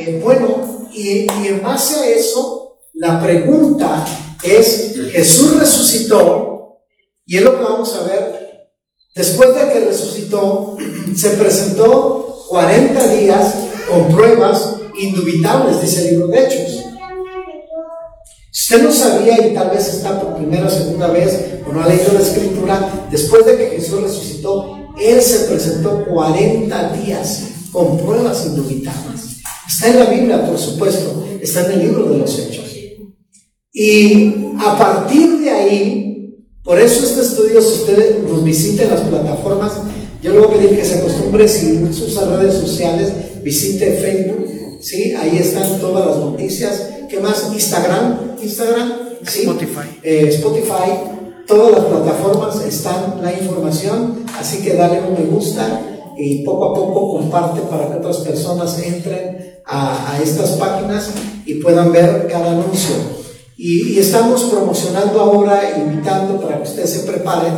eh, bueno, y, y en base a eso, la pregunta es, Jesús resucitó, y es lo que vamos a ver, después de que resucitó, se presentó 40 días con pruebas indubitables, dice el libro de Hechos. Si usted no sabía y tal vez está por primera o segunda vez o no ha leído la escritura, después de que Jesús resucitó, Él se presentó 40 días con pruebas indubitables. Está en la Biblia, por supuesto, está en el libro de los Hechos. Y a partir de ahí, por eso este estudio, si usted nos visita en las plataformas, yo le voy a pedir que se acostumbre, si usa redes sociales, visite Facebook, ¿sí? Ahí están todas las noticias. ¿Qué más? Instagram, Instagram, ¿sí? Spotify. Eh, Spotify, todas las plataformas están la información, así que dale un me gusta y poco a poco comparte para que otras personas entren a, a estas páginas y puedan ver cada anuncio. Y, y, estamos promocionando ahora, invitando para que ustedes se preparen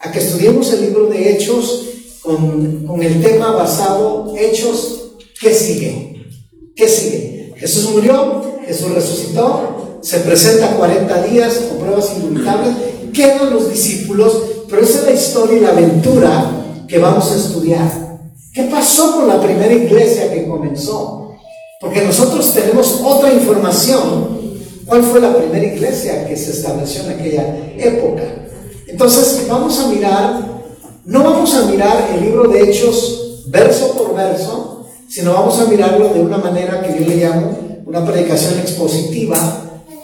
a que estudiemos el libro de Hechos con, con el tema basado Hechos, ¿qué sigue? ¿Qué sigue? Jesús murió, Jesús resucitó, se presenta 40 días con pruebas indubitables, quedan los discípulos, pero esa es la historia y la aventura que vamos a estudiar. ¿Qué pasó con la primera iglesia que comenzó? Porque nosotros tenemos otra información ¿Cuál fue la primera iglesia que se estableció en aquella época? Entonces vamos a mirar, no vamos a mirar el libro de Hechos verso por verso, sino vamos a mirarlo de una manera que yo le llamo una predicación expositiva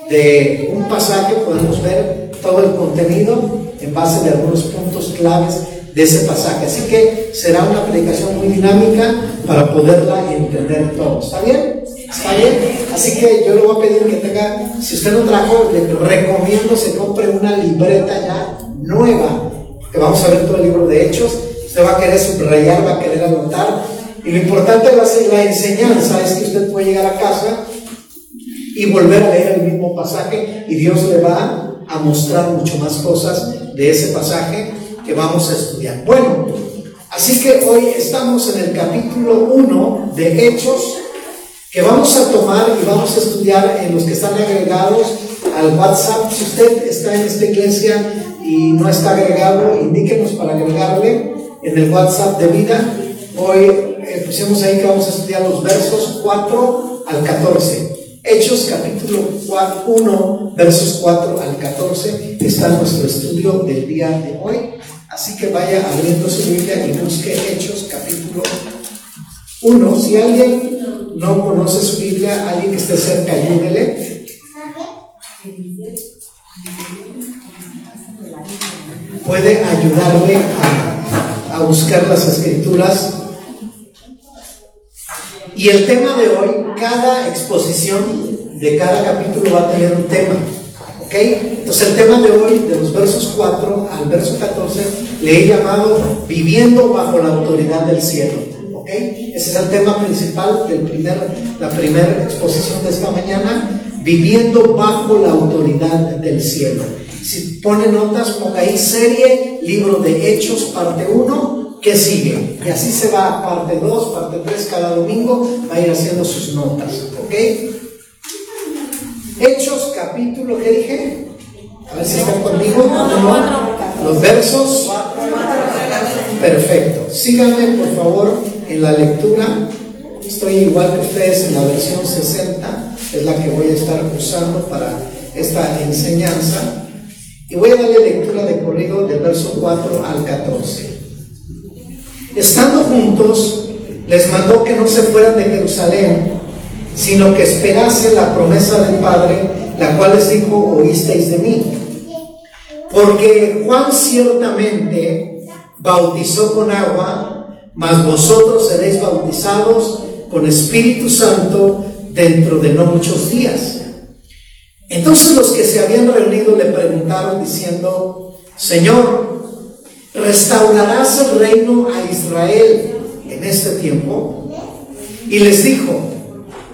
de un pasaje, podemos ver todo el contenido en base de algunos puntos claves de ese pasaje. Así que será una predicación muy dinámica para poderla entender todo. ¿Está bien? ¿Está bien? Así que yo le voy a pedir que tenga, si usted no trajo, le recomiendo se compre una libreta ya nueva, que vamos a ver todo el libro de Hechos. Usted va a querer subrayar, va a querer anotar. Y lo importante va a ser la enseñanza, es que usted puede llegar a casa y volver a leer el mismo pasaje y Dios le va a mostrar mucho más cosas de ese pasaje vamos a estudiar. Bueno, así que hoy estamos en el capítulo 1 de Hechos que vamos a tomar y vamos a estudiar en los que están agregados al WhatsApp. Si usted está en esta iglesia y no está agregado, indíquenos para agregarle en el WhatsApp de vida. Hoy eh, pusimos ahí que vamos a estudiar los versos 4 al 14. Hechos capítulo 1, versos 4 al 14 está nuestro estudio del día de hoy. Así que vaya abriendo su Biblia y busque Hechos capítulo 1. Si alguien no conoce su Biblia, alguien que esté cerca, ayúdele. Puede ayudarle a, a buscar las escrituras. Y el tema de hoy, cada exposición de cada capítulo va a tener un tema. ¿Ok? Entonces el tema de hoy, de los versos 4 al verso 14, le he llamado Viviendo bajo la autoridad del cielo. Ese es el tema principal de primer, la primera exposición de esta mañana, viviendo bajo la autoridad del cielo. Si pone notas, ponga ahí serie, libro de Hechos, parte 1, que sigue. Y así se va, parte 2, parte 3, cada domingo va a ir haciendo sus notas. ¿Ok? Hechos, capítulo, ¿qué dije? A ver si están conmigo. Los versos. Perfecto. Síganme, por favor, en la lectura. Estoy igual que ustedes en la versión 60, es la que voy a estar usando para esta enseñanza. Y voy a darle lectura de corrido del verso 4 al 14. Estando juntos, les mandó que no se fueran de Jerusalén, sino que esperase la promesa del Padre, la cual les dijo, oísteis de mí. Porque Juan ciertamente bautizó con agua, mas vosotros seréis bautizados con Espíritu Santo dentro de no muchos días. Entonces los que se habían reunido le preguntaron diciendo, Señor, ¿restaurarás el reino a Israel en este tiempo? Y les dijo,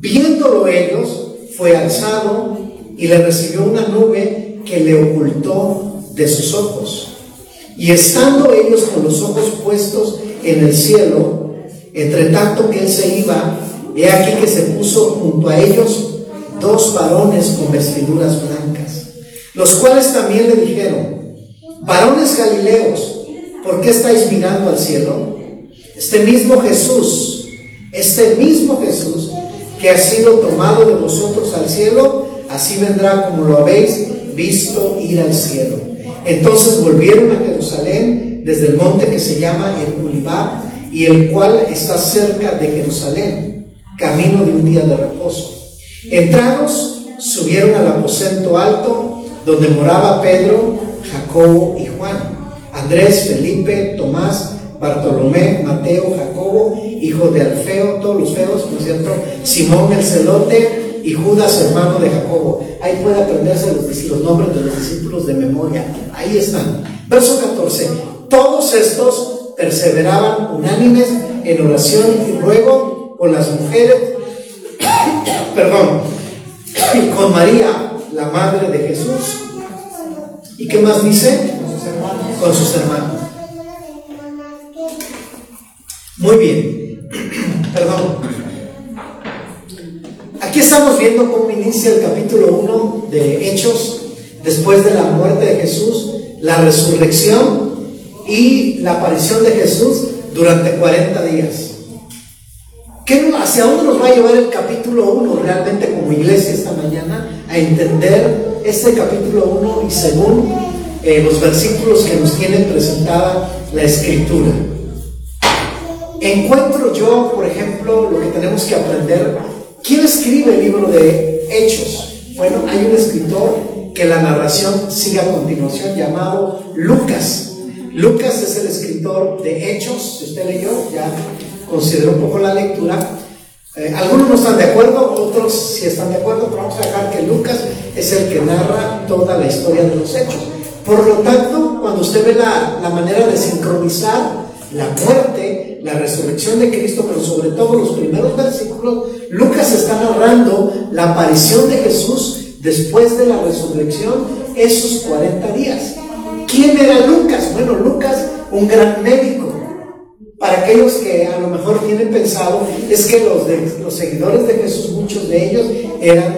viéndolo ellos, fue alzado y le recibió una nube que le ocultó de sus ojos. Y estando ellos con los ojos puestos en el cielo, entre tanto que él se iba, he aquí que se puso junto a ellos dos varones con vestiduras blancas, los cuales también le dijeron, varones galileos, ¿por qué estáis mirando al cielo? Este mismo Jesús, este mismo Jesús que ha sido tomado de vosotros al cielo, así vendrá como lo habéis visto ir al cielo. Entonces volvieron a Jerusalén desde el monte que se llama el Ulibá y el cual está cerca de Jerusalén, camino de un día de reposo. Entrados, subieron al aposento alto donde moraba Pedro, Jacobo y Juan, Andrés, Felipe, Tomás, Bartolomé, Mateo, Jacobo, hijo de Alfeo, todos los feos, ¿no cierto? Simón el celote y Judas, hermano de Jacobo. Ahí puede aprenderse los, los nombres de los discípulos de memoria. Ahí están. Verso 14. Todos estos perseveraban unánimes en oración y ruego con las mujeres, perdón, con María, la madre de Jesús. ¿Y qué más dice? Con sus hermanos. Muy bien. Perdón. Aquí estamos viendo cómo inicia el capítulo 1 de Hechos, después de la muerte de Jesús, la resurrección y la aparición de Jesús durante 40 días. ¿Qué, ¿Hacia dónde nos va a llevar el capítulo 1 realmente como iglesia esta mañana? A entender este capítulo 1 y según eh, los versículos que nos tiene presentada la escritura. Encuentro yo, por ejemplo, lo que tenemos que aprender. ¿Quién escribe el libro de Hechos? Bueno, hay un escritor que la narración sigue a continuación llamado Lucas. Lucas es el escritor de Hechos, si usted leyó, ya consideró un poco la lectura. Eh, algunos no están de acuerdo, otros sí están de acuerdo, pero vamos a dejar que Lucas es el que narra toda la historia de los hechos. Por lo tanto, cuando usted ve la, la manera de sincronizar la muerte, la resurrección de Cristo, pero sobre todo los primeros versículos, Lucas está narrando la aparición de Jesús después de la resurrección, esos 40 días. ¿Quién era Lucas? Bueno, Lucas, un gran médico. Para aquellos que a lo mejor tienen pensado, es que los, los seguidores de Jesús, muchos de ellos eran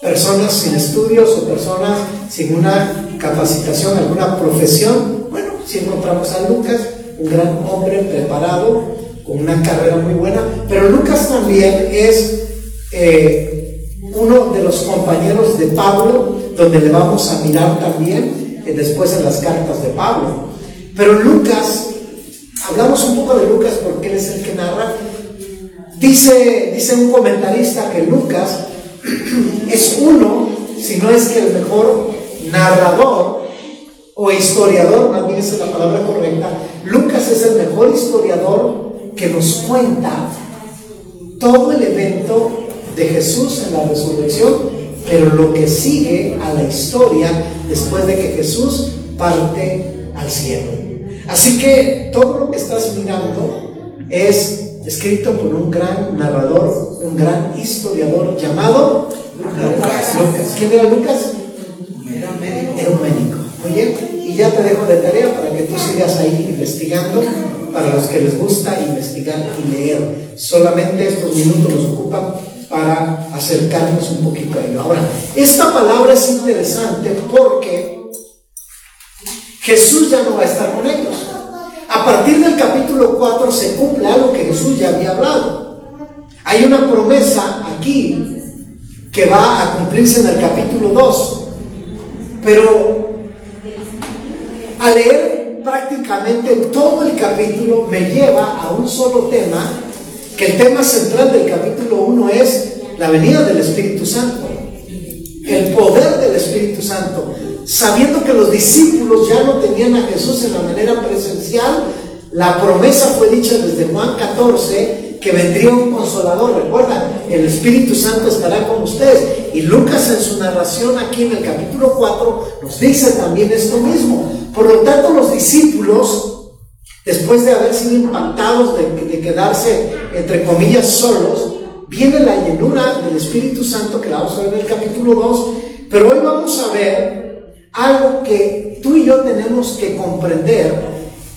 personas sin estudios o personas sin una capacitación, alguna profesión. Bueno, si encontramos a Lucas, un gran hombre preparado, con una carrera muy buena, pero Lucas también es eh, uno de los compañeros de Pablo, donde le vamos a mirar también eh, después en las cartas de Pablo. Pero Lucas, hablamos un poco de Lucas porque él es el que narra, dice, dice un comentarista que Lucas es uno, si no es que el mejor narrador o historiador, más bien es la palabra correcta, Lucas es el mejor historiador que nos cuenta todo el evento de Jesús en la resurrección, pero lo que sigue a la historia después de que Jesús parte al cielo. Así que todo lo que estás mirando es escrito por un gran narrador, un gran historiador llamado Lucas. ¿Quién era Lucas? Era un médico. Y ya te dejo de tarea para que tú sigas ahí investigando, para los que les gusta investigar y leer. Solamente estos minutos nos ocupan para acercarnos un poquito a ello. Ahora, esta palabra es interesante porque Jesús ya no va a estar con ellos. A partir del capítulo 4 se cumple algo que Jesús ya había hablado. Hay una promesa aquí que va a cumplirse en el capítulo 2. Pero a leer prácticamente todo el capítulo me lleva a un solo tema, que el tema central del capítulo 1 es la venida del Espíritu Santo, el poder del Espíritu Santo. Sabiendo que los discípulos ya no tenían a Jesús en la manera presencial, la promesa fue dicha desde Juan 14, que vendría un consolador. Recuerdan, el Espíritu Santo estará con ustedes. Y Lucas en su narración aquí en el capítulo 4 nos dice también esto mismo. Por lo tanto, los discípulos, después de haber sido impactados de, quedarse, entre comillas, solos, viene la llenura del Espíritu Santo que la vamos a ver en el capítulo 2. Pero hoy vamos a ver algo que tú y yo tenemos que comprender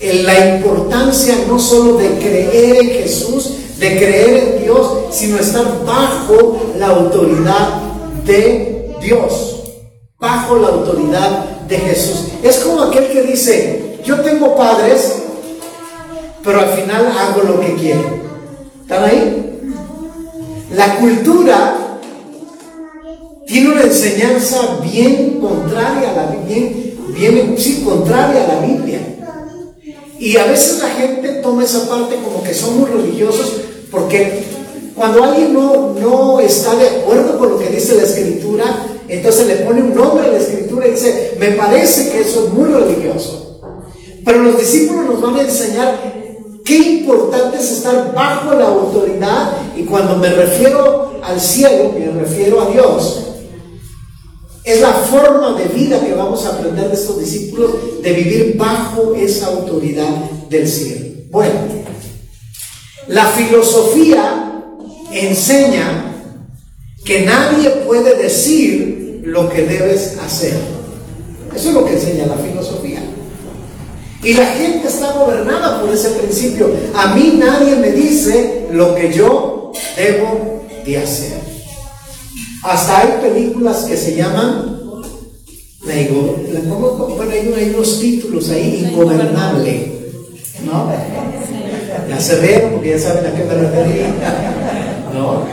en la importancia no solo de creer en Jesús, de creer en Dios, sino estar bajo la autoridad de Dios, bajo la autoridad de Jesús. Es como aquel que dice, yo tengo padres, pero al final hago lo que quiero. ¿Están ahí? La cultura tiene una enseñanza bien contraria a la bien, bien sí, contraria a la Biblia. Y a veces la gente toma esa parte como que son muy religiosos porque cuando alguien no, no está de acuerdo con lo que dice la escritura, entonces le pone un nombre a la escritura y dice, me parece que eso es muy religioso. Pero los discípulos nos van a enseñar qué importante es estar bajo la autoridad y cuando me refiero al cielo, me refiero a Dios. Es la forma de vida que vamos a aprender de estos discípulos de vivir bajo esa autoridad del cielo. Bueno, la filosofía enseña que nadie puede decir lo que debes hacer. Eso es lo que enseña la filosofía. Y la gente está gobernada por ese principio. A mí nadie me dice lo que yo debo de hacer. Hasta hay películas que se llaman, bueno, hay unos títulos ahí, Ingobernable, ¿no? Ya se ve, porque ya saben a qué me refería, ¿no?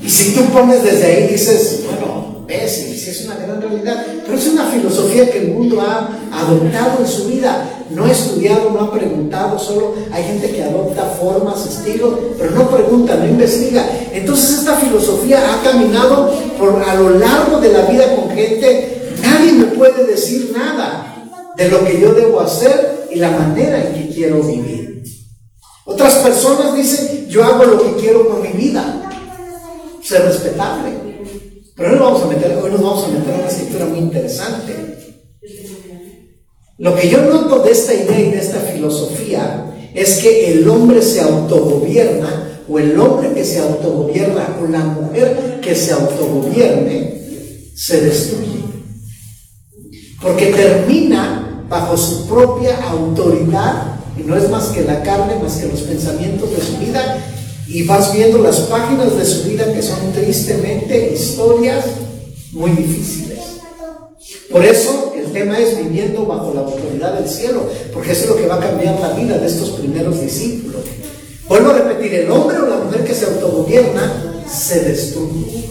Y si tú pones desde ahí, dices, bueno, si es una gran realidad, pero es una filosofía que el mundo ha adoptado en su vida. No ha estudiado, no ha preguntado, solo hay gente que adopta formas, estilos, pero no pregunta, no investiga. Entonces esta filosofía ha caminado por, a lo largo de la vida con gente. Nadie me puede decir nada de lo que yo debo hacer y la manera en que quiero vivir. Otras personas dicen, yo hago lo que quiero con mi vida. Ser respetable. Pero hoy nos vamos a meter, hoy nos vamos a meter en una escritura muy interesante. Lo que yo noto de esta idea y de esta filosofía es que el hombre se autogobierna, o el hombre que se autogobierna, o la mujer que se autogobierne, se destruye. Porque termina bajo su propia autoridad, y no es más que la carne, más que los pensamientos de su vida, y vas viendo las páginas de su vida que son tristemente historias muy difíciles. Por eso el tema es viviendo bajo la autoridad del cielo, porque eso es lo que va a cambiar la vida de estos primeros discípulos. Vuelvo a repetir, el hombre o la mujer que se autogobierna se destruye.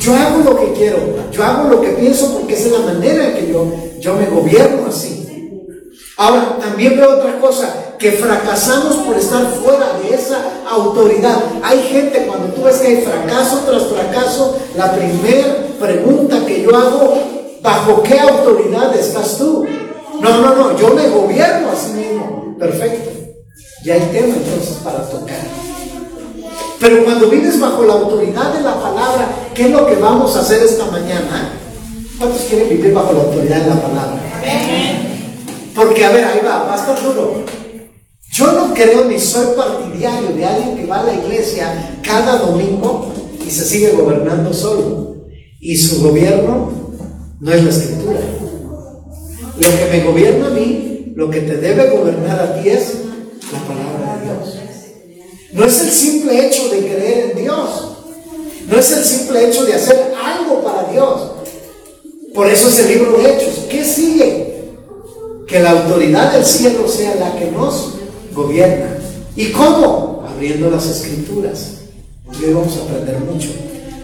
Yo hago lo que quiero, yo hago lo que pienso porque esa es la manera en que yo, yo me gobierno así. Ahora, también veo otra cosa, que fracasamos por estar fuera de esa autoridad. Hay gente, cuando tú ves que hay fracaso tras fracaso, la primera pregunta que yo hago, ¿bajo qué autoridad estás tú? No, no, no, yo me gobierno a sí mismo. Perfecto. Ya hay tema entonces para tocar. Pero cuando vives bajo la autoridad de la palabra, ¿qué es lo que vamos a hacer esta mañana? ¿Cuántos quieren vivir bajo la autoridad de la palabra? Porque, a ver, ahí va, estar duro. Yo no creo ni soy partidario de alguien que va a la iglesia cada domingo y se sigue gobernando solo. Y su gobierno no es la escritura. Lo que me gobierna a mí, lo que te debe gobernar a ti es la palabra de Dios. No es el simple hecho de creer en Dios. No es el simple hecho de hacer algo para Dios. Por eso es el libro de Hechos. ¿Qué sigue? Que la autoridad del cielo sea la que nos gobierna. ¿Y cómo? Abriendo las escrituras. Hoy vamos a aprender mucho.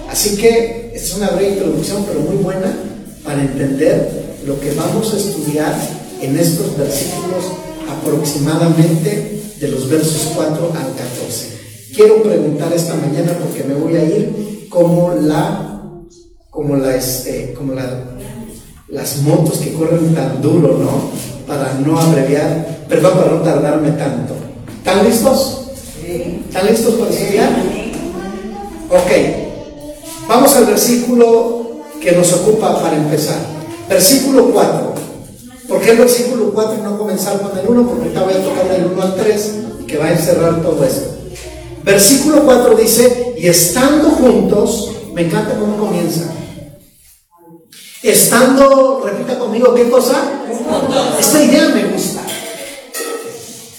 Así que es una breve introducción, pero muy buena para entender lo que vamos a estudiar en estos versículos aproximadamente de los versos 4 al 14. Quiero preguntar esta mañana porque me voy a ir como la, como la, este, como la, las motos que corren tan duro, ¿no? Para no abreviar, perdón, para no tardarme tanto. ¿Están listos? ¿Están listos para estudiar? Ok. Vamos al versículo que nos ocupa para empezar. Versículo 4. ¿Por qué el versículo 4 y no comenzar con el 1? Porque ahorita voy a tocar del 1 al 3, que va a encerrar todo esto. Versículo 4 dice, y estando juntos, me encanta cómo comienza. Estando, repita conmigo, ¿qué cosa? Esta idea me gusta.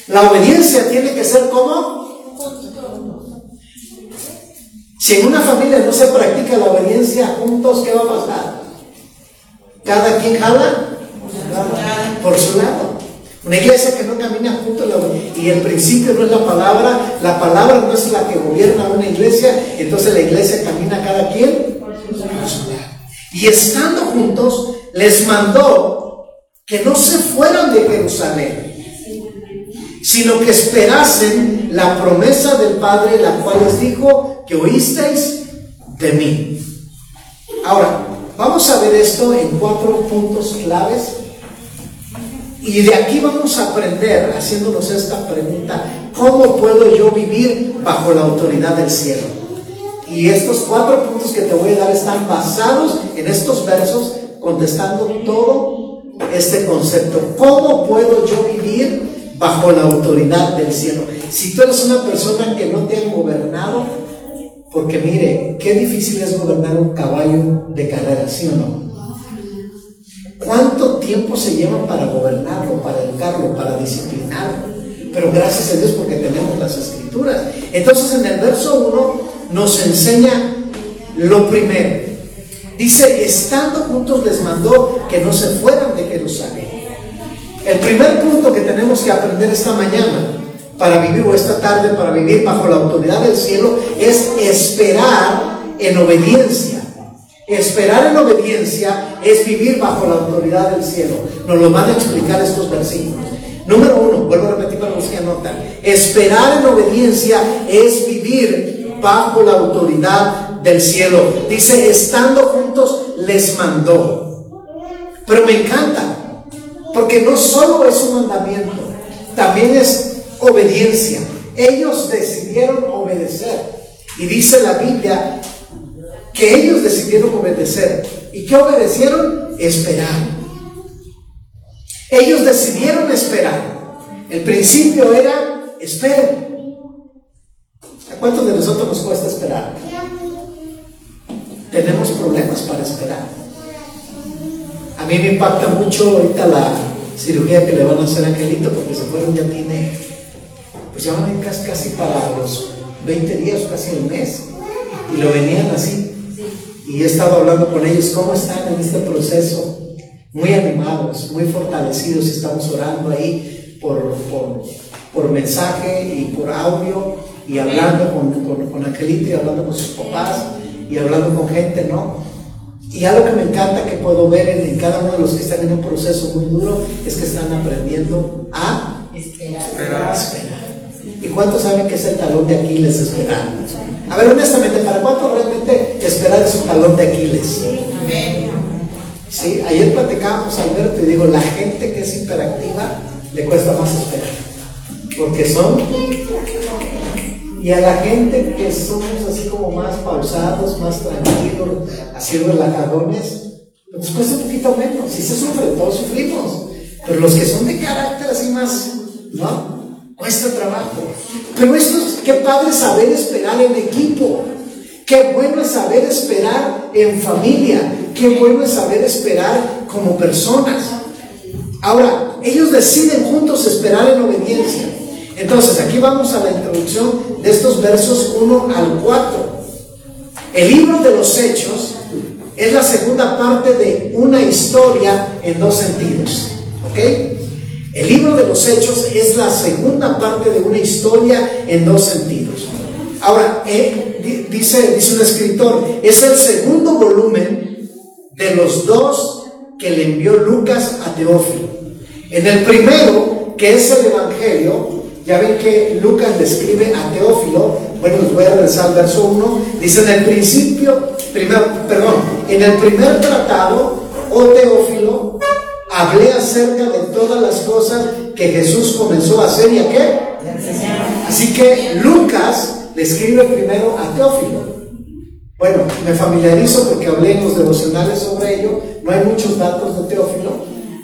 La obediencia tiene que ser como si en una familia no se practica la obediencia juntos, ¿qué va a pasar? Cada quien jala por su lado. Una iglesia que no camina junto y el principio no es la palabra, la palabra no es la que gobierna una iglesia, entonces la iglesia camina cada quien. Y estando juntos, les mandó que no se fueran de Jerusalén, sino que esperasen la promesa del Padre, la cual les dijo que oísteis de mí. Ahora, vamos a ver esto en cuatro puntos claves y de aquí vamos a aprender, haciéndonos esta pregunta, ¿cómo puedo yo vivir bajo la autoridad del cielo? Y estos cuatro puntos que te voy a dar están basados en estos versos, contestando todo este concepto. ¿Cómo puedo yo vivir bajo la autoridad del cielo? Si tú eres una persona que no te han gobernado, porque mire, qué difícil es gobernar un caballo de carrera, ¿sí o no? ¿Cuánto tiempo se lleva para gobernarlo, para educarlo, para disciplinarlo? Pero gracias a Dios porque tenemos las escrituras. Entonces en el verso 1 nos enseña lo primero. Dice, estando juntos les mandó que no se fueran de Jerusalén. El primer punto que tenemos que aprender esta mañana para vivir o esta tarde para vivir bajo la autoridad del cielo es esperar en obediencia. Esperar en obediencia es vivir bajo la autoridad del cielo. Nos lo van a explicar estos versículos. Número uno, vuelvo a repetir para los que anotan. Esperar en obediencia es vivir bajo la autoridad del cielo. Dice, estando juntos les mandó. Pero me encanta, porque no solo es un mandamiento, también es obediencia. Ellos decidieron obedecer. Y dice la Biblia que ellos decidieron obedecer. ¿Y qué obedecieron? Esperar. Ellos decidieron esperar. El principio era, esperen. ¿A cuántos de nosotros nos cuesta esperar? Tenemos problemas para esperar. A mí me impacta mucho ahorita la cirugía que le van a hacer a Angelito porque se fueron ya tiene, pues ya van casi, para los 20 días, casi el mes. Y lo venían así y he estado hablando con ellos cómo están en este proceso, muy animados, muy fortalecidos, estamos orando ahí por, por, mensaje y por audio y hablando con, con, con Angelita y hablando con sus papás y hablando con gente, ¿no? Y algo que me encanta que puedo ver en, cada uno de los que están en un proceso muy duro es que están aprendiendo a esperar. ¿Y cuántos saben que es el talón de Aquiles esperar? A ver, honestamente, ¿para cuánto realmente esperar es un talón de Aquiles? Sí, ayer platicábamos, Alberto, y digo, la gente que es hiperactiva le cuesta más esperar. Porque son. Y a la gente que somos así como más pausados, más tranquilos, haciendo relajadones, nos cuesta un poquito menos. Si se sufre, todos sufrimos. Pero los que son de carácter así más, ¿no? Cuesta trabajo. Pero esto es, qué padre saber esperar en equipo. Qué bueno es saber esperar en familia. Qué bueno es saber esperar como personas. Ahora, ellos deciden juntos esperar en obediencia. Entonces, aquí vamos a la introducción de estos versos 1 al 4. El libro de los hechos es la segunda parte de una historia en dos sentidos. ¿Ok? El libro de los Hechos es la segunda parte de una historia en dos sentidos. Ahora, eh, dice, dice un escritor, es el segundo volumen de los dos que le envió Lucas a Teófilo. En el primero, que es el Evangelio, ya ven que Lucas describe a Teófilo, bueno, les voy a regresar al verso 1, dice en el principio, primero, perdón, en el primer tratado, oh Teófilo, hablé acerca de todas las cosas que Jesús comenzó a hacer y a qué? Así que Lucas le escribe primero a Teófilo. Bueno, me familiarizo porque hablé en los devocionales sobre ello, no hay muchos datos de Teófilo,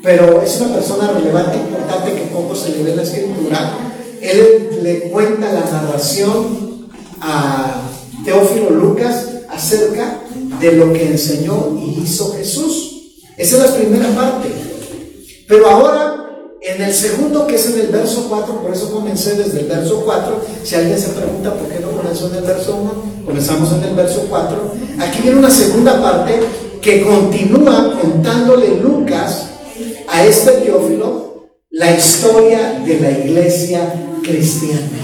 pero es una persona relevante, importante que poco se le ve en la escritura. Él le cuenta la narración a Teófilo Lucas acerca de lo que enseñó y hizo Jesús. Esa es la primera parte. Pero ahora en el segundo, que es en el verso 4, por eso comencé desde el verso 4. Si alguien se pregunta por qué no comenzó en el verso 1, comenzamos en el verso 4. Aquí viene una segunda parte que continúa contándole Lucas a este Teófilo la historia de la iglesia cristiana.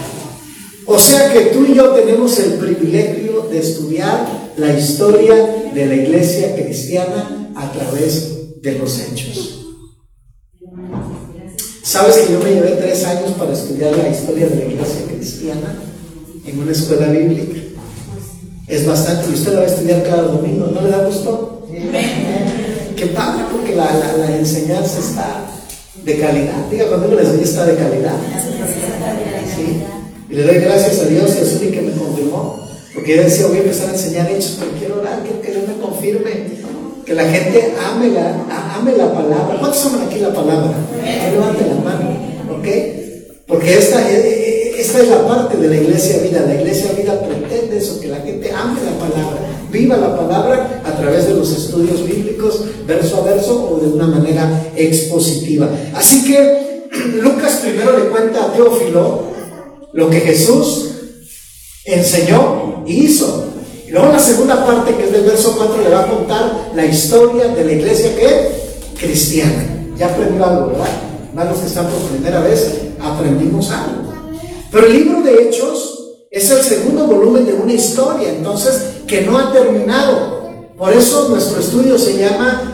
O sea que tú y yo tenemos el privilegio de estudiar la historia de la iglesia cristiana a través de los hechos. ¿Sabes que yo me llevé tres años para estudiar la historia de la iglesia cristiana en una escuela bíblica? Es bastante, y usted la va a estudiar cada domingo, ¿no le da gusto? Qué padre, porque la, la, enseñanza está de calidad. Diga cuando la enseñanza está de calidad. ¿Sí? Y le doy gracias a Dios, Jesús, que me confirmó. Porque yo decía, voy a empezar a enseñar hechos, pero quiero orar, quiero que Dios me confirme que la gente ame la, ame la palabra. ¿Cuántos aman aquí la palabra? Levante la mano, ¿ok? Porque esta, e, e, esta es la parte de la iglesia vida. La iglesia vida pretende eso, que la gente ame la palabra, viva la palabra a través de los estudios bíblicos, verso a verso o de una manera expositiva. Así que Lucas primero le cuenta a Teófilo lo que Jesús enseñó y hizo. Luego la segunda parte, que es del verso 4, le va a contar la historia de la iglesia que cristiana. Ya aprendió algo, ¿verdad? Los que están por primera vez, aprendimos algo. Pero el libro de Hechos es el segundo volumen de una historia, entonces, que no ha terminado. Por eso nuestro estudio se llama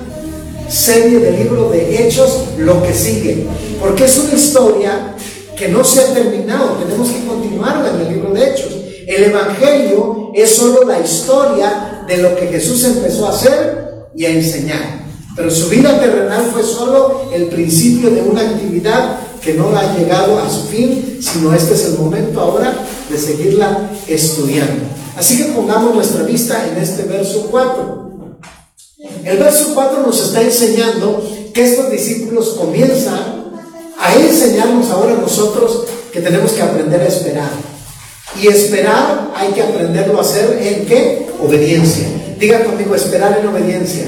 serie de libro de Hechos, lo que sigue. Porque es una historia que no se ha terminado, tenemos que continuarla en el libro de Hechos. El Evangelio es solo la historia de lo que Jesús empezó a hacer y a enseñar. Pero su vida terrenal fue solo el principio de una actividad que no ha llegado a su fin, sino este es el momento ahora de seguirla estudiando. Así que pongamos nuestra vista en este verso 4. El verso 4 nos está enseñando que estos discípulos comienzan a enseñarnos ahora nosotros que tenemos que aprender a esperar. Y esperar hay que aprenderlo a hacer en qué? Obediencia. Diga conmigo, esperar en obediencia.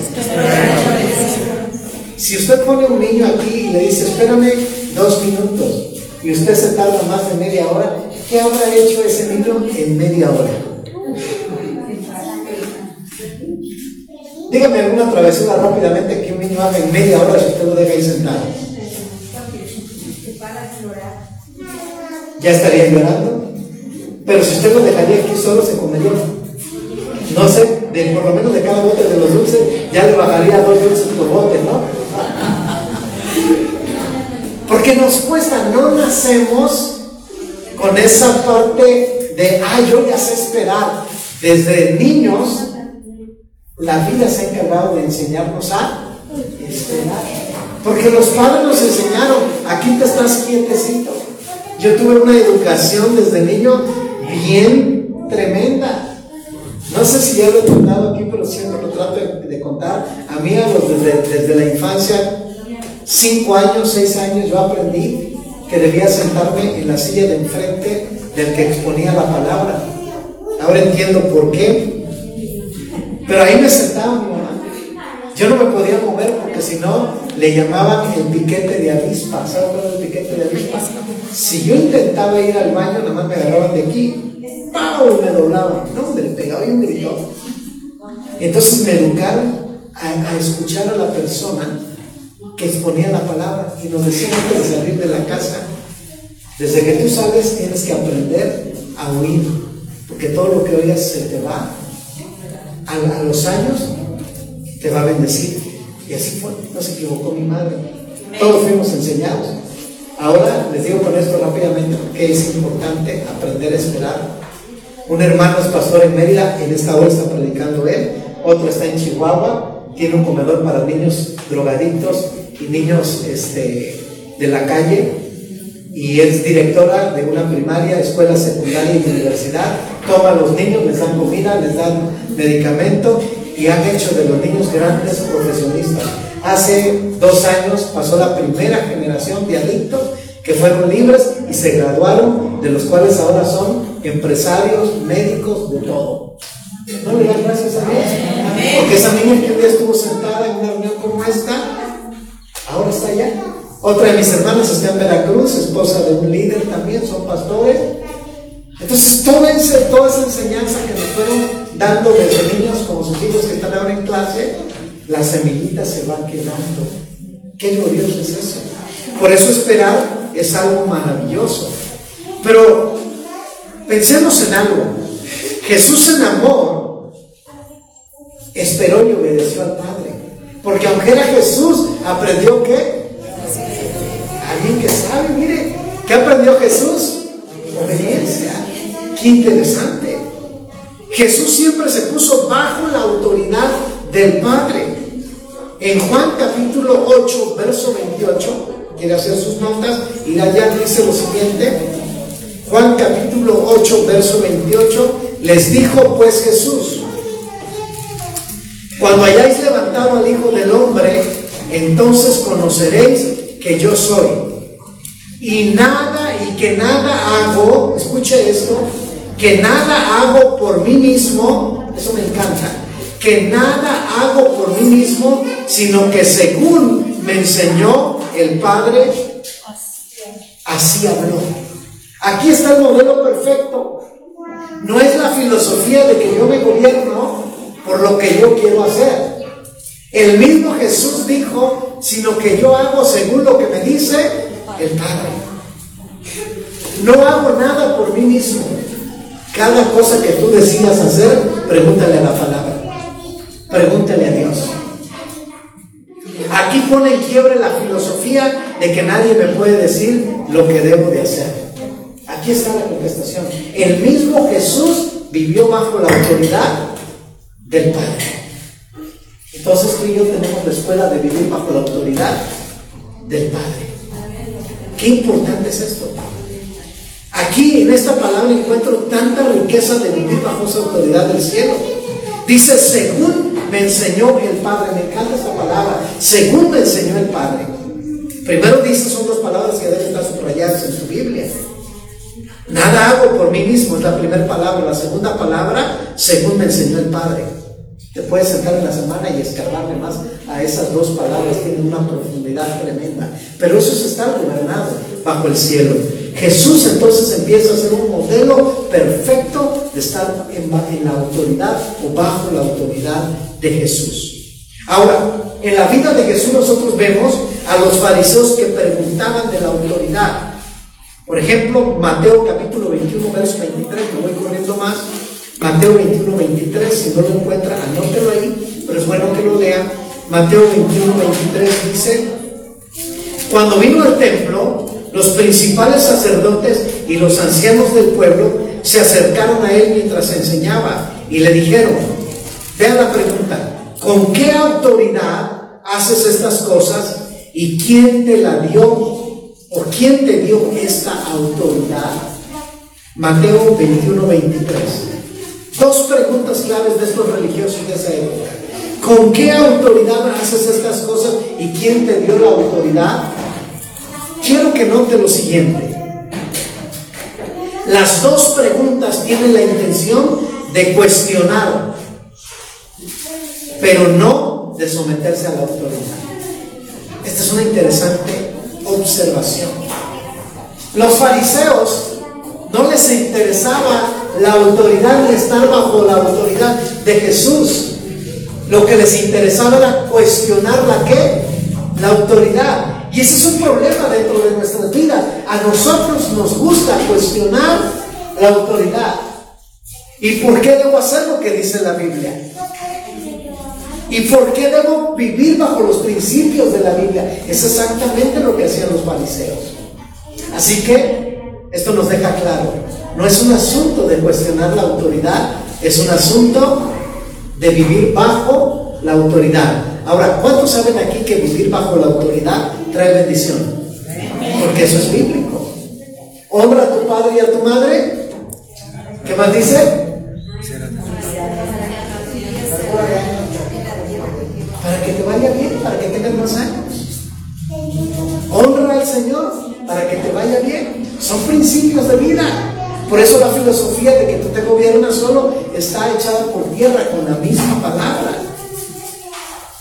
Si usted pone un niño aquí y le dice, espérame dos minutos, y usted se tarda más de media hora, ¿qué habrá hecho ese niño en media hora? Dígame alguna travesura rápidamente que un niño haga en media hora si usted lo deja ahí sentado. ¿Ya estaría llorando? Pero si usted lo dejaría aquí solo, se comería. No sé, de, por lo menos de cada bote de los dulces, ya le bajaría dos dulces por bote, ¿no? Porque nos cuesta, no nacemos con esa parte de, ay, yo ya sé esperar. Desde niños, la vida se ha encargado de enseñarnos a esperar. Porque los padres nos enseñaron, aquí te estás quietecito. Yo tuve una educación desde niño bien tremenda. No sé si ya lo he contado aquí, pero siempre lo trato de, contar. A mí, desde, desde la infancia, cinco años, seis años, yo aprendí que debía sentarme en la silla de enfrente del que exponía la palabra. Ahora entiendo por qué. Pero ahí me sentaba mi mamá. Yo no me podía mover porque si no le llamaban el piquete de avispa. ¿Sabes cuál es el piquete de avispa? Si yo intentaba ir al baño, nada más me agarraban de aquí, ¡pau! me doblaban. No, le pegaba y un gritón. Entonces me educaron a, escuchar a la persona que exponía la palabra y nos decían antes de salir de la casa, desde que tú sales tienes que aprender a oír, porque todo lo que oigas se te va. A, los años te va a bendecir. Y así fue, no se equivocó mi madre. Todos fuimos enseñados. Ahora les digo con esto rápidamente porque es importante aprender a esperar. Un hermano es pastor en Mérida, en esta hora está predicando él. Otro está en Chihuahua, tiene un comedor para niños drogadictos y niños este, de la calle. y es directora de una primaria, escuela secundaria y universidad. Toma a los niños, les dan comida, les dan medicamento y han hecho de los niños grandes profesionistas. Hace dos años pasó la primera generación de adictos que fueron libres y se graduaron, de los cuales ahora son empresarios, médicos, de todo. ¿No le dan gracias a Dios? Porque esa niña que un día estuvo sentada en una reunión como esta, ahora está allá. Otra de mis hermanas está en Veracruz, esposa de un líder también, son pastores. Entonces, esa, toda esa enseñanza que nos fueron dando desde niños, como sus hijos que están ahora en clase, las semillitas se van quedando. Qué glorioso es eso. Por eso esperar es algo maravilloso. Pero pensemos en algo. Jesús en amor esperó y obedeció al Padre. Porque aunque era Jesús, aprendió que alguien que sabe, mire, ¿qué aprendió Jesús? Obediencia. Qué interesante. Jesús siempre se puso bajo la autoridad del Padre. En Juan capítulo 8, verso 28, quiere hacer sus notas, y allá dice lo siguiente. Juan capítulo 8, verso 28, les dijo pues Jesús, cuando hayáis levantado al Hijo del Hombre, entonces conoceréis que yo soy. Y nada, y que nada hago, escuche esto, que nada hago por mí mismo, eso me encanta, que nada hago por mí mismo, sino que según me enseñó el Padre, así habló. Aquí está el modelo perfecto. No es la filosofía de que yo me gobierno por lo que yo quiero hacer. El mismo Jesús dijo, sino que yo hago según lo que me dice el Padre. No hago nada por mí mismo. Cada cosa que tú decidas hacer, pregúntale a la palabra. Pregúntale a Dios. Aquí pone en quiebre la filosofía de que nadie me puede decir lo que debo de hacer. Aquí está la contestación. El mismo Jesús vivió bajo la autoridad del Padre. Entonces tú y yo tenemos la escuela de vivir bajo la autoridad del Padre. Qué importante es esto. Aquí en esta palabra encuentro tanta riqueza de vivir bajo esa autoridad del cielo. Dice, según me enseñó el Padre, me encanta esta palabra, según me enseñó el Padre. Primero dice, son dos palabras que deben estar subrayadas en su Biblia. Nada hago por mí mismo, es la primera palabra. La segunda palabra, según me enseñó el Padre. Te puedes sentar en la semana y escarbarle más a esas dos palabras, tienen una profundidad tremenda. Pero eso es estar gobernado bajo el cielo. Jesús entonces empieza a ser un modelo perfecto de estar en, la autoridad o bajo la autoridad de Jesús. Ahora, en la vida de Jesús nosotros vemos a los fariseos que preguntaban de la autoridad. Por ejemplo, Mateo capítulo 21, verso 23, me voy corriendo más. Mateo 21, 23, si no lo encuentra, anótelo ahí, pero es bueno que lo lean. Mateo 21, 23 dice, cuando vino al templo, los principales sacerdotes y los ancianos del pueblo se acercaron a él mientras enseñaba y le dijeron, vean la pregunta, ¿con qué autoridad haces estas cosas y quién te la dio o quién te dio esta autoridad? Mateo 21, 23. Dos preguntas claves de estos religiosos de esa época. ¿Con qué autoridad haces estas cosas y quién te dio la autoridad? quiero que note lo siguiente. Las dos preguntas tienen la intención de cuestionar, pero no de someterse a la autoridad. Esta es una interesante observación. Los fariseos no les interesaba la autoridad ni estar bajo la autoridad de Jesús. Lo que les interesaba era cuestionar la qué? La autoridad. Y ese es un problema dentro de nuestras vidas. A nosotros nos gusta cuestionar la autoridad. ¿Y por qué debo hacer lo que dice la Biblia? ¿Y por qué debo vivir bajo los principios de la Biblia? Es exactamente lo que hacían los fariseos. Así que esto nos deja claro, no es un asunto de cuestionar la autoridad, es un asunto de vivir bajo la autoridad. Ahora, ¿cuántos saben aquí que vivir bajo la autoridad trae bendición? Porque eso es bíblico. Honra a tu padre y a tu madre. ¿Qué más dice? Para que te vaya bien, para que tengas más años. Honra al Señor para que te vaya bien. Son principios de vida. Por eso la filosofía de que tú te gobiernas solo está echada por tierra con la misma palabra.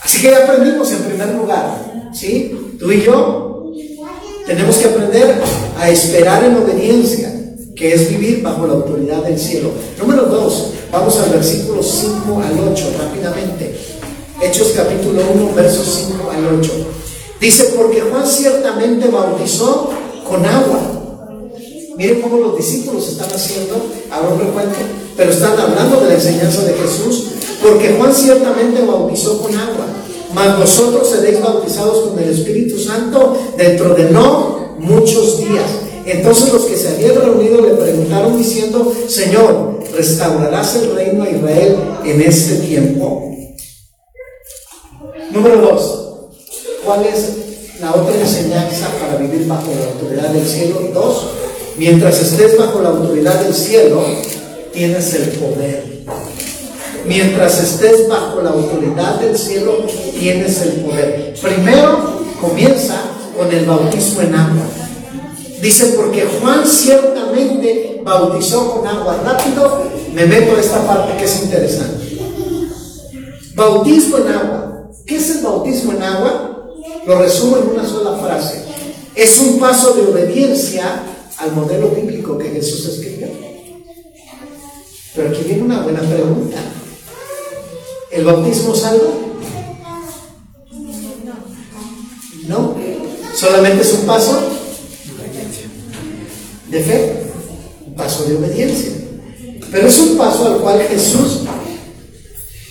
Así que ya aprendimos en primer lugar, ¿sí? Tú y yo tenemos que aprender a esperar en obediencia, que es vivir bajo la autoridad del cielo. Número dos, vamos al versículo 5 al 8 rápidamente. Hechos capítulo 1, versos 5 al 8. Dice, porque Juan ciertamente bautizó con agua Miren cómo los discípulos están haciendo, ahora frecuente, pero están hablando de la enseñanza de Jesús, porque Juan ciertamente bautizó con agua, mas vosotros seréis bautizados con el Espíritu Santo dentro de no muchos días. Entonces los que se habían reunido le preguntaron diciendo, Señor, ¿restaurarás el reino a Israel en este tiempo? Número dos, ¿cuál es la otra enseñanza para vivir bajo la autoridad del cielo? Dos, Mientras estés bajo la autoridad del cielo, tienes el poder. Mientras estés bajo la autoridad del cielo, tienes el poder. Primero comienza con el bautismo en agua. Dice, porque Juan ciertamente bautizó con agua. Rápido, me meto a esta parte que es interesante. Bautismo en agua. ¿Qué es el bautismo en agua? Lo resumo en una sola frase. Es un paso de obediencia al modelo bíblico que Jesús escribió. Pero aquí viene una buena pregunta. ¿El bautismo salva? No. Solamente es un paso de fe, un paso de obediencia. Pero es un paso al cual Jesús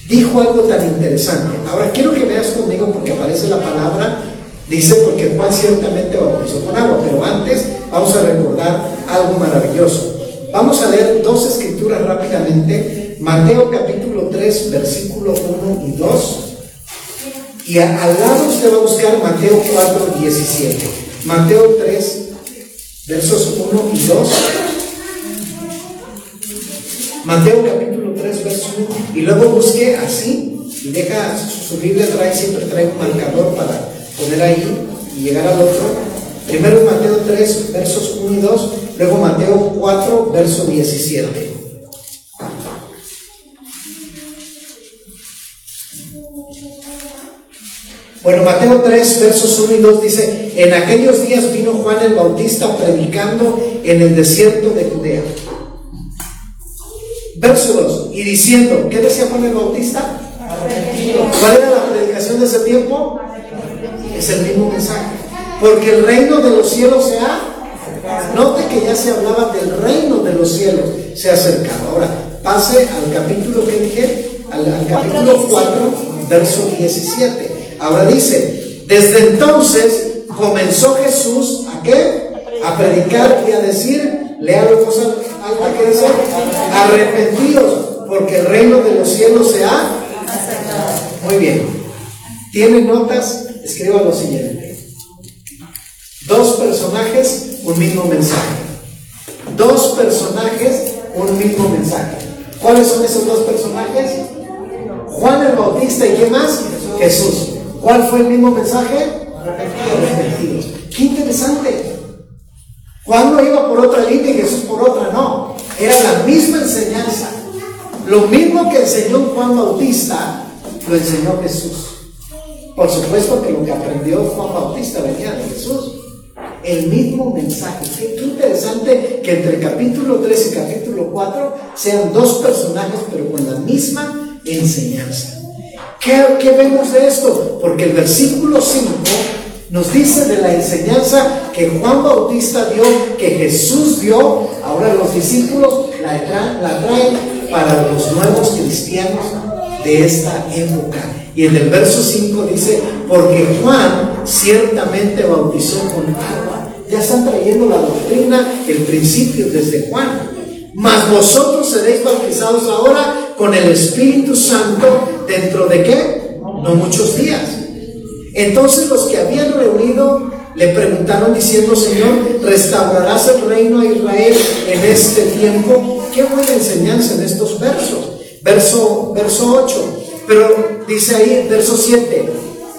dijo algo tan interesante. Ahora quiero que veas conmigo porque aparece la palabra Dice porque Juan ciertamente bautizó con agua, pero antes vamos a recordar algo maravilloso. Vamos a leer dos escrituras rápidamente. Mateo capítulo 3, versículo 1 y 2. Y al lado usted va a buscar Mateo 4, 17. Mateo 3, versos 1 y 2. Mateo capítulo 3, verso 1. Y luego busque así. Y deja su Biblia trae, siempre trae un marcador para poner ahí y llegar al otro. Primero Mateo 3, versos 1 y 2, luego Mateo 4, verso 17. Bueno, Mateo 3, versos 1 y 2 dice, en aquellos días vino Juan el Bautista predicando en el desierto de Judea. Verso 2, y diciendo, ¿qué decía Juan el Bautista? ¿Cuál era la predicación de ese tiempo? Es el mismo mensaje. Porque el reino de los cielos se ha Note que ya se hablaba del reino de los cielos, se ha acercado. Ahora, pase al capítulo que dije, al, capítulo 4, verso 17. Ahora dice, desde entonces comenzó Jesús a qué? A predicar y a decir, lea la cosa alta que dice, arrepentidos, porque el reino de los cielos se ha Muy bien. ¿Tienen notas? escriba lo siguiente. Dos personajes, un mismo mensaje. Dos personajes, un mismo mensaje. ¿Cuáles son esos dos personajes? Juan el Bautista y quién más? Jesús. ¿Cuál fue el mismo mensaje? Arrepentidos. Qué interesante. Juan no iba por otra línea y Jesús por otra, no. Era la misma enseñanza. Lo mismo que enseñó Juan Bautista, lo enseñó Jesús. Por supuesto que lo que aprendió Juan Bautista venía de Jesús. El mismo mensaje. Qué, interesante que entre capítulo 3 y capítulo 4 sean dos personajes, pero con la misma enseñanza. ¿Qué, ¿Qué, vemos de esto? Porque el versículo 5 nos dice de la enseñanza que Juan Bautista dio, que Jesús dio, ahora los discípulos la traen, para los nuevos cristianos de esta época. Y en el verso 5 dice, porque Juan ciertamente bautizó con agua. Ya están trayendo la doctrina, el principio desde Juan. Mas vosotros seréis bautizados ahora con el Espíritu Santo dentro de qué? No muchos días. Entonces los que habían reunido le preguntaron diciendo, Señor, ¿restaurarás el reino a Israel en este tiempo? Qué buena enseñanza en estos versos. Verso, verso 8. Pero dice ahí, verso 7,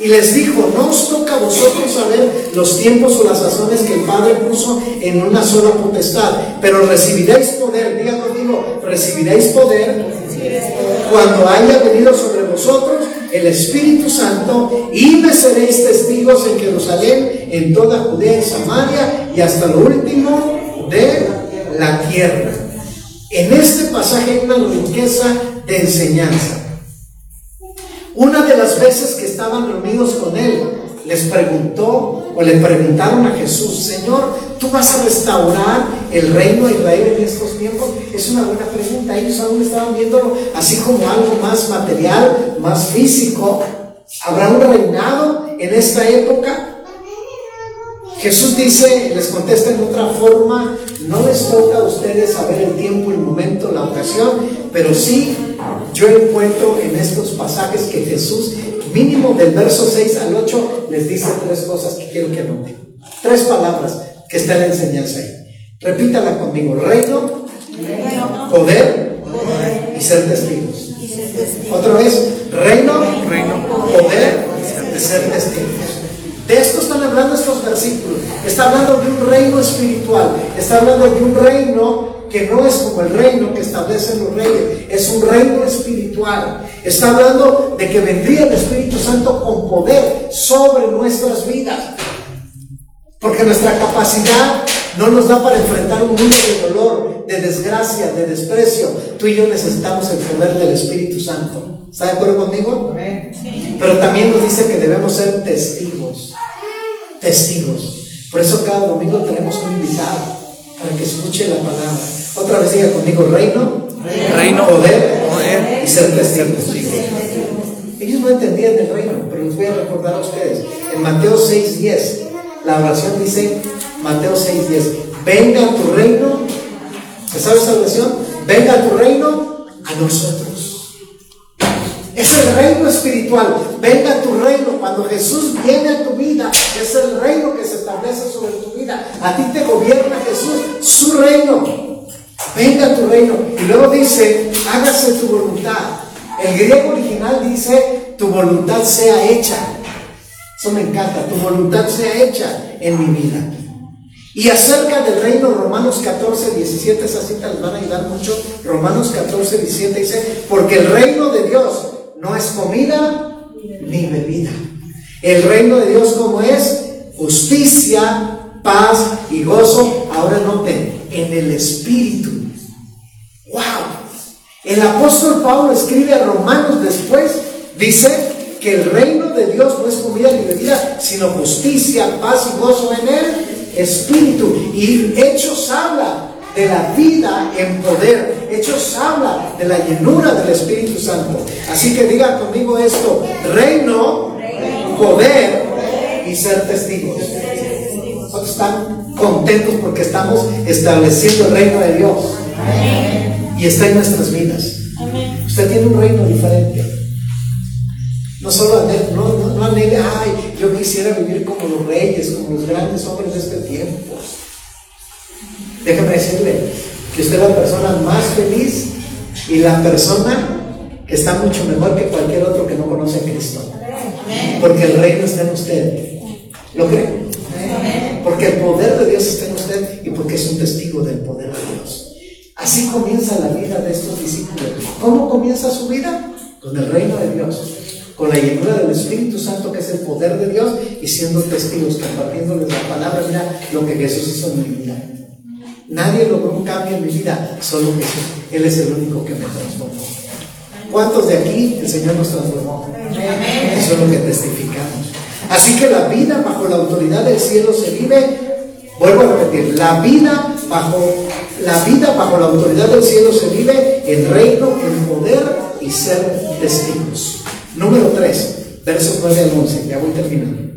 y les dijo, no os toca a vosotros saber los tiempos o las razones que el Padre puso en una sola potestad, pero recibiréis poder, diga conmigo, recibiréis poder cuando haya venido sobre vosotros el Espíritu Santo y me seréis testigos en Jerusalén, en toda Judea y Samaria y hasta lo último de la tierra. En este pasaje hay una riqueza de enseñanza. Una de las veces que estaban reunidos con él, les preguntó o le preguntaron a Jesús, Señor, ¿tú vas a restaurar el reino de Israel en estos tiempos? Es una buena pregunta. Ellos aún estaban viéndolo así como algo más material, más físico. ¿Habrá un reinado en esta época? Jesús dice, les contesta en otra forma, no les toca a ustedes saber el tiempo, el momento, la ocasión, pero sí yo encuentro en estos pasajes que Jesús, mínimo del verso 6 al 8, les dice tres cosas que quiero que noten. Tres palabras que está en la enseñanza ahí. Repítala conmigo. Reino, poder, y ser testigos. Otra vez, reino, poder y ser testigos. De esto están hablando estos versículos. Está hablando de un reino espiritual. Está hablando de un reino que no es como el reino que establecen los reyes. Es un reino espiritual. Está hablando de que vendría el Espíritu Santo con poder sobre nuestras vidas. Porque nuestra capacidad no nos da para enfrentar un mundo de dolor, de desgracia, de desprecio. Tú y yo necesitamos el poder del Espíritu Santo. ¿Está de acuerdo conmigo? Pero también nos dice que debemos ser testigos. Testigos. Por eso cada domingo tenemos un invitado para que escuche la palabra. Otra vez diga conmigo, reino, reino poder, y ser testigos. Ellos no entendían el reino, pero les voy a recordar a ustedes. En Mateo 6:10, la oración dice, Mateo 6:10, venga tu reino. ¿Se sabe esa oración? Venga tu reino a nosotros. Es el reino espiritual. Venga tu reino. Cuando Jesús viene a tu vida, es el reino que se establece sobre tu vida. A ti te gobierna Jesús, su reino. Venga tu reino. Y luego dice, hágase tu voluntad. El griego original dice, tu voluntad sea hecha. Eso me encanta, tu voluntad sea hecha en mi vida. Y acerca del reino, Romanos 14, 17, esa cita les van a ayudar mucho. Romanos 14, 17 dice, porque el reino de Dios no es comida ni bebida. El reino de Dios como es justicia, paz y gozo. Ahora noten, en el Espíritu. ¡Wow! El apóstol Pablo escribe a Romanos después, dice que el reino de Dios no es comida ni bebida, sino justicia, paz y gozo en el Espíritu. Y Hechos habla de la vida en poder. Hechos habla de la llenura del Espíritu Santo. Así que diga conmigo esto, reino, poder y ser testigos. Están contentos porque estamos estableciendo el reino de Dios. Y está en nuestras vidas. Usted tiene un reino diferente. No solo no, no, no ay, yo quisiera vivir como los reyes, como los grandes hombres de este tiempo. Déjeme decirle que usted es la persona más feliz y la persona que está mucho mejor que cualquier otro que no conoce a Cristo. Porque el reino está en usted. ¿Lo cree? Porque el poder de Dios está en usted y porque es un testigo del poder de Dios. Así comienza la vida de estos discípulos. ¿Cómo comienza su vida? Con el reino de Dios, con la llenura del Espíritu Santo, que es el poder de Dios, y siendo testigos, compartiéndoles la palabra, mira lo que Jesús hizo en mi vida. Nadie logró un cambio en mi vida, solo Jesús. Él es el único que me transformó. ¿Cuántos de aquí el Señor nos transformó? Eso es lo que testificamos. Así que la vida bajo la autoridad del cielo se vive, vuelvo a repetir, la vida bajo la vida bajo la autoridad del cielo se vive en reino, en poder y ser testigos. Número 3, versos 9 al 11, ya voy terminando.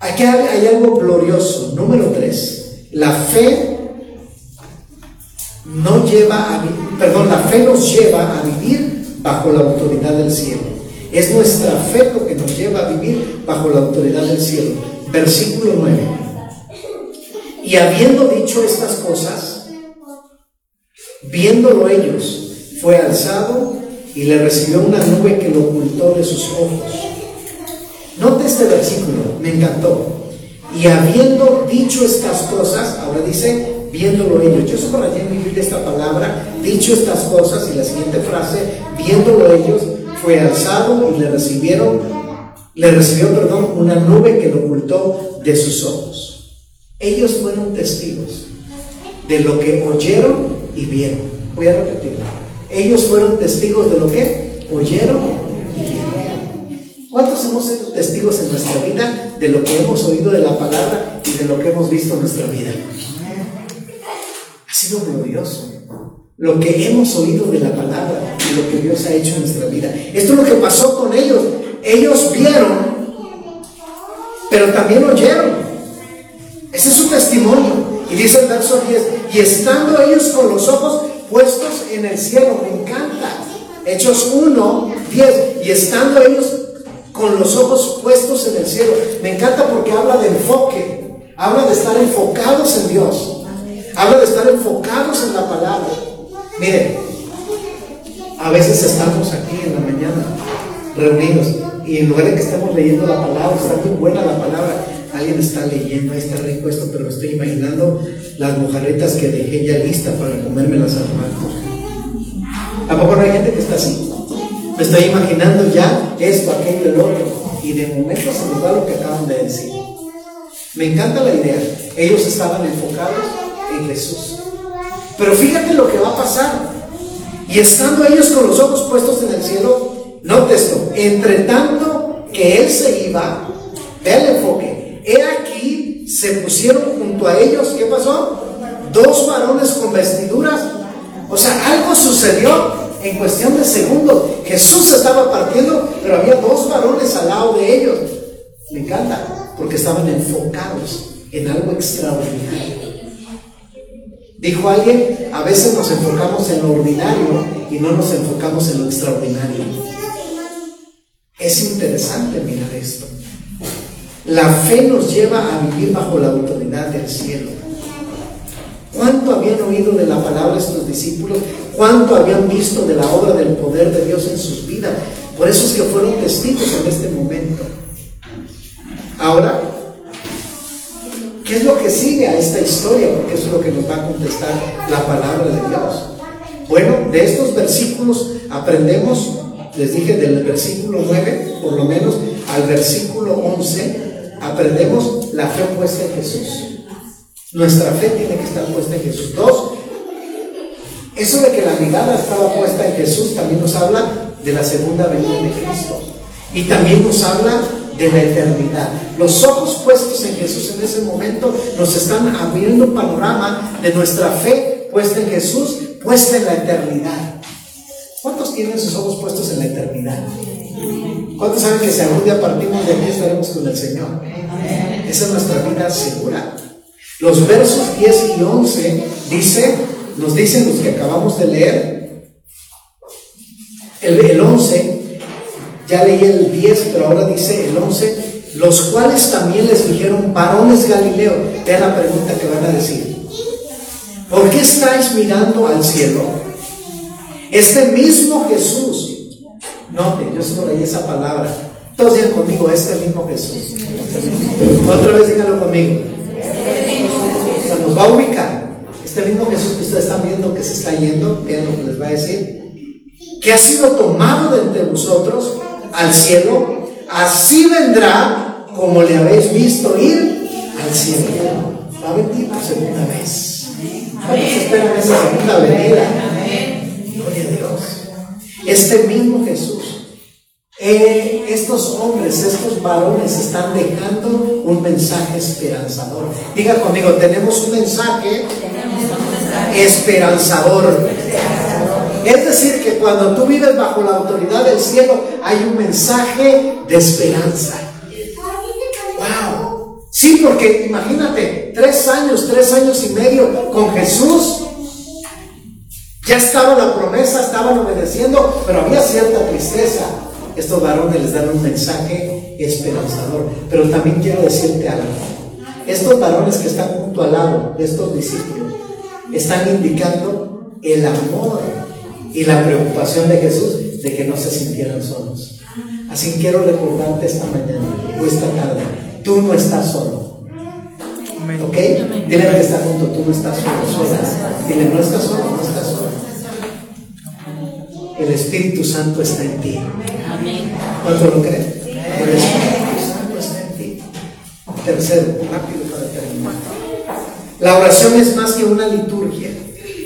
Aquí hay algo glorioso. Número 3, la fe no lleva a perdón, la fe nos lleva a vivir bajo la autoridad del cielo. Es nuestra fe lo que nos lleva a vivir bajo la autoridad del cielo. Versículo 9. Y habiendo dicho estas cosas, viéndolo ellos, fue alzado y le recibió una nube que lo ocultó de sus ojos. Note este versículo, me encantó. Y habiendo dicho estas cosas, ahora dice, viéndolo ellos. Yo subrayé en mi Biblia esta palabra, dicho estas cosas, y la siguiente frase, viéndolo ellos, fue alzado y le recibieron, le recibió, perdón, una nube que lo ocultó de sus ojos. Ellos fueron testigos de lo que oyeron y vieron. Voy a repetirlo. Ellos fueron testigos de lo que oyeron. ¿Cuántos hemos sido testigos en nuestra vida de lo que hemos oído de la palabra y de lo que hemos visto en nuestra vida? Ha sido glorioso. Lo que hemos oído de la palabra y lo que Dios ha hecho en nuestra vida. Esto es lo que pasó con ellos. Ellos vieron, pero también oyeron. Ese es su testimonio. Y dice el verso 10, y estando ellos con los ojos puestos en el cielo, me encanta. Hechos 1, 10, y estando ellos con los ojos puestos en el cielo, me encanta porque habla de enfoque, habla de estar enfocados en Dios. Habla de estar enfocados en la palabra. Miren, a veces estamos aquí en la mañana reunidos y en lugar de que estemos leyendo la palabra, está muy buena la palabra, alguien está leyendo, está rico esto, pero me estoy imaginando las mojarritas que dejé ya lista para comérmelas al rato. ¿A poco no hay gente que está así? Me estoy imaginando ya esto, aquello, el otro. Y de momento se nos da lo que acaban de decir. Me encanta la idea. Ellos estaban enfocados en Jesús. Pero fíjate lo que va a pasar. Y estando ellos con los ojos puestos en el cielo, note esto, entre tanto que él se iba, ve el enfoque, he aquí se pusieron junto a ellos, ¿qué pasó? Dos varones con vestiduras. O sea, algo sucedió en cuestión de segundos. Jesús estaba partiendo, pero había dos varones al lado de ellos. Me encanta, porque estaban enfocados en algo extraordinario. Dijo alguien, a veces nos enfocamos en lo ordinario y no nos enfocamos en lo extraordinario. Es interesante mirar esto. La fe nos lleva a vivir bajo la autoridad del cielo. ¿Cuánto habían oído de la palabra estos discípulos? ¿Cuánto habían visto de la obra del poder de Dios en sus vidas? Por eso es que fueron testigos en este momento. Ahora, ¿Qué es lo que sigue a esta historia? Porque eso es lo que nos va a contestar la palabra de Dios. Bueno, de estos versículos aprendemos, les dije del versículo 9, por lo menos, al versículo 11, aprendemos la fe puesta en Jesús. Nuestra fe tiene que estar puesta en Jesús. Dos, eso de que la mirada estaba puesta en Jesús también nos habla de la segunda venida de Cristo. Y también nos habla de la eternidad. Los ojos puestos en Jesús en ese momento nos están abriendo un panorama de nuestra fe puesta en Jesús, puesta en la eternidad. ¿Cuántos tienen sus ojos puestos en la eternidad? ¿Cuántos saben que si algún día partimos de aquí estaremos con el Señor? Esa es nuestra vida segura. Los versos 10 y 11 dice, nos dicen los que acabamos de leer, el, el 11 ya leí el 10, pero ahora dice el 11, los cuales también les dijeron, varones Galileo, vean la pregunta que van a decir. ¿Por qué estáis mirando al cielo? Este mismo Jesús, note, yo solo leí esa palabra. Todos digan conmigo, este mismo Jesús. Otra vez díganlo conmigo. Se nos va a ubicar. Este mismo Jesús que ustedes están viendo que se está yendo, vean lo que les va a decir. Que ha sido tomado de entre vosotros al cielo, así vendrá como le habéis visto ir al cielo. Va a venir por segunda vez. ¿Cuántos esperan esa segunda venida? Gloria a Dios. Este mismo Jesús, eh, estos hombres, estos varones están dejando un mensaje esperanzador. Diga conmigo, tenemos un mensaje esperanzador. Es decir, que cuando tú vives bajo la autoridad del cielo, hay un mensaje de esperanza. ¡Wow! Sí, porque imagínate, tres años, tres años y medio con Jesús. Ya estaba la promesa, estaban obedeciendo, pero había cierta tristeza. estos varones les dan un mensaje esperanzador. Pero también quiero decirte algo. Estos varones que están junto al lado de estos discípulos están indicando el amor y la preocupación de Jesús de que no se sintieran solos. Así quiero recordarte esta mañana o esta tarde, tú no estás solo. ¿Ok? Dile que está junto, tú no estás solo, sola. Dile, no estás solo, no estás solo. El Espíritu Santo está en ti. ¿Cuánto lo creen? El Espíritu Santo está en ti. Tercero, rápido para terminar. La oración es más que una liturgia,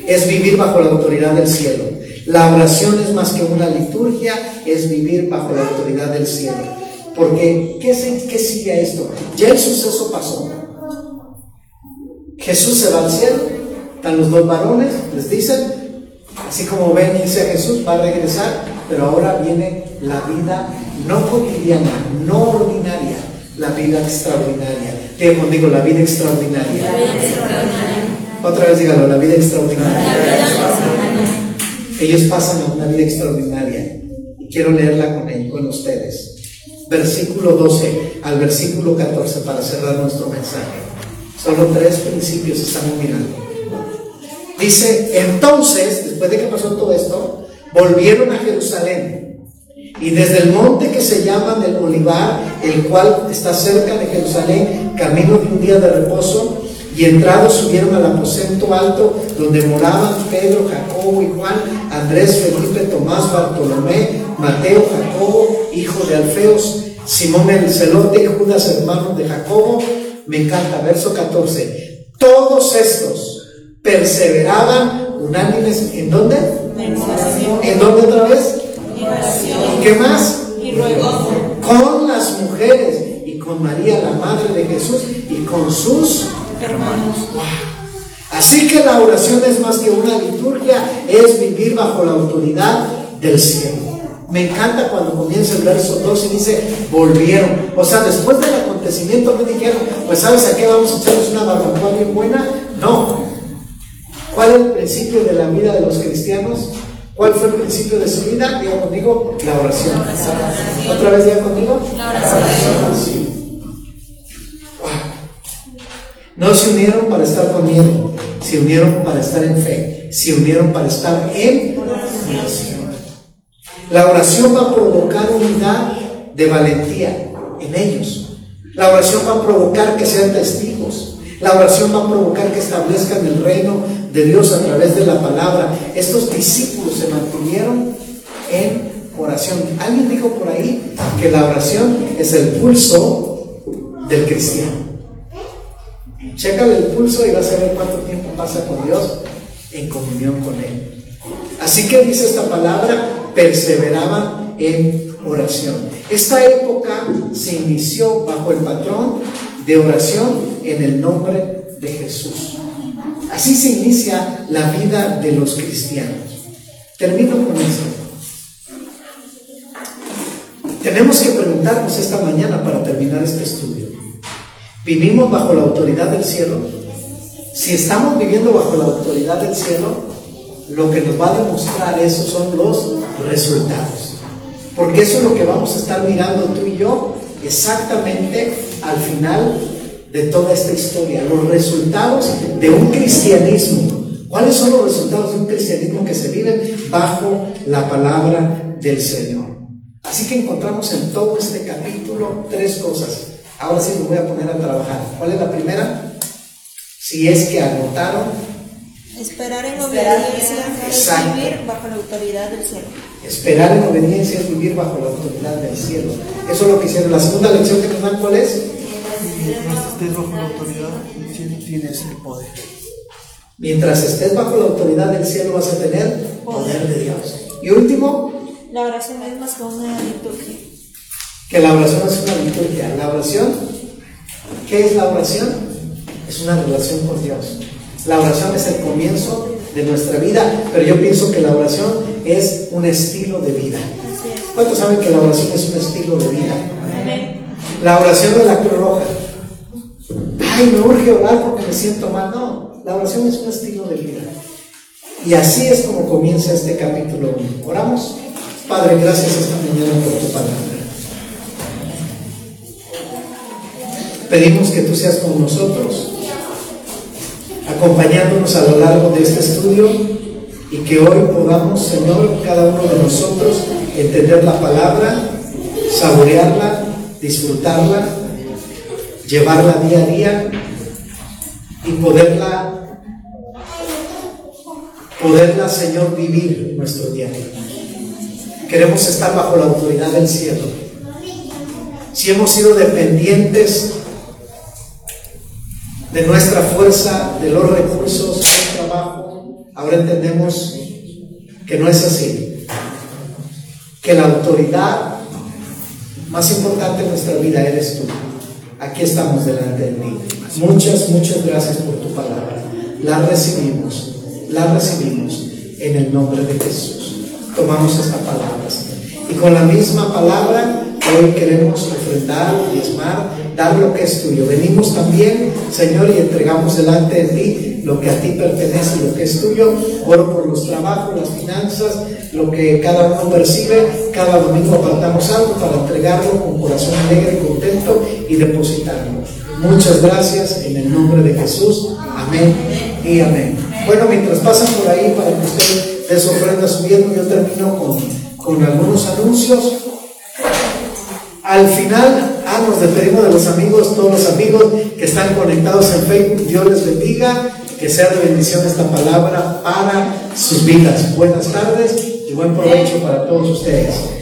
es vivir bajo la autoridad del cielo. La oración es más que una liturgia, es vivir bajo la autoridad del cielo. Porque, ¿qué, qué sigue esto? Ya el suceso pasó. Jesús se va al cielo, están los dos varones, les dicen, así como ven, dice Jesús, va a regresar, pero ahora viene la vida no cotidiana, no ordinaria, la vida extraordinaria. Conmigo, la vida extraordinaria. Otra vez dígalo, la vida extraordinaria. Ellos pasan a una vida extraordinaria y quiero leerla con, él, con ustedes. Versículo 12 al versículo 14 para cerrar nuestro mensaje. Solo tres principios estamos mirando. Dice, entonces, después de que pasó todo esto, volvieron a Jerusalén. Y desde el monte que se llama del Olivar, el cual está cerca de Jerusalén, camino de un día de reposo, y entrados subieron al aposento alto donde moraban Pedro, Jacobo y Juan, Andrés, Felipe, Tomás, Bartolomé, Mateo, Jacobo, hijo de Alfeos, Simón el celote y Judas, hermano de Jacobo. Me encanta, verso 14. Todos estos perseveraban unánimes. ¿En dónde? ¿En dónde otra vez? ¿Y qué más? Con las mujeres y con María, la madre de Jesús, y con sus hermanos. Así que la oración es más que una liturgia, es vivir bajo la autoridad del cielo. Me encanta cuando comienza el verso 2 y dice, volvieron. O sea, después del acontecimiento me dijeron, pues sabes a qué vamos a echarnos una barbacoa bien buena. No. ¿Cuál es el principio de la vida de los cristianos? ¿Cuál fue el principio de su vida? Diga conmigo, la oración. ¿Otra vez diga conmigo? La oración. No se unieron para estar con miedo, se unieron para estar en fe, se unieron para estar en oración. La oración va a provocar unidad de valentía en ellos. La oración va a provocar que sean testigos. La oración va a provocar que establezcan el reino de Dios a través de la palabra. Estos discípulos se mantuvieron en oración. Alguien dijo por ahí que la oración es el pulso del cristiano. Chécale el pulso y vas a ver cuánto tiempo pasa con Dios en comunión con Él. Así que dice esta palabra, perseveraban en oración. Esta época se inició bajo el patrón de oración en el nombre de Jesús. Así se inicia la vida de los cristianos. Termino con esto. Tenemos que preguntarnos esta mañana para terminar este estudio. ¿Vivimos bajo la autoridad del cielo? Si estamos viviendo bajo la autoridad del cielo, lo que nos va a demostrar eso son los resultados. Porque eso es lo que vamos a estar mirando tú y yo exactamente al final de toda esta historia. Los resultados de un cristianismo. ¿Cuáles son los resultados de un cristianismo que se vive bajo la palabra del Señor? Así que encontramos en todo este capítulo tres cosas. Ahora sí me voy a poner a trabajar. ¿Cuál es la primera? Si es que anotaron Esperar en obediencia es vivir bajo la autoridad del cielo. Esperar en obediencia es vivir bajo la autoridad del cielo. Eso es lo que hicieron. La segunda lección que nos dan, ¿cuál es? Mientras estés bajo la autoridad del cielo, tienes el poder. Mientras estés bajo la autoridad del cielo, vas a tener poder de Dios. Y último, la oración es más que una liturgia. Que la oración es una liturgia. La oración, ¿qué es la oración? Es una relación con Dios. La oración es el comienzo de nuestra vida, pero yo pienso que la oración es un estilo de vida. ¿Cuántos saben que la oración es un estilo de vida? La oración de la Cruz Roja ay, me urge orar porque me siento mal. No, la oración es un estilo de vida. Y así es como comienza este capítulo Oramos. Padre, gracias esta mañana por tu palabra. Pedimos que tú seas con nosotros, acompañándonos a lo largo de este estudio y que hoy podamos, Señor, cada uno de nosotros entender la palabra, saborearla, disfrutarla llevarla día a día y poderla, poderla, Señor, vivir nuestro día a día. Queremos estar bajo la autoridad del cielo. Si hemos sido dependientes de nuestra fuerza, de los recursos, del trabajo, ahora entendemos que no es así. Que la autoridad más importante en nuestra vida eres tú. Aquí estamos delante de ti. Muchas, muchas gracias por tu palabra. La recibimos, la recibimos en el nombre de Jesús. Tomamos esta palabra. Y con la misma palabra, hoy queremos ofrendar, diezmar, dar lo que es tuyo. Venimos también, Señor, y entregamos delante de ti lo que a ti pertenece, lo que es tuyo. Oro por los trabajos, las finanzas, lo que cada uno percibe. Cada domingo apartamos algo para entregarlo con corazón alegre y contento y depositarlo. Muchas gracias en el nombre de Jesús. Amén y amén. Bueno, mientras pasan por ahí para que usted su ofrenda subiendo, yo termino con, con algunos anuncios. Al final, ah, nos despedimos de los amigos, todos los amigos que están conectados en Facebook. Dios les bendiga, que sea de bendición esta palabra para sus vidas. Buenas tardes y buen provecho para todos ustedes.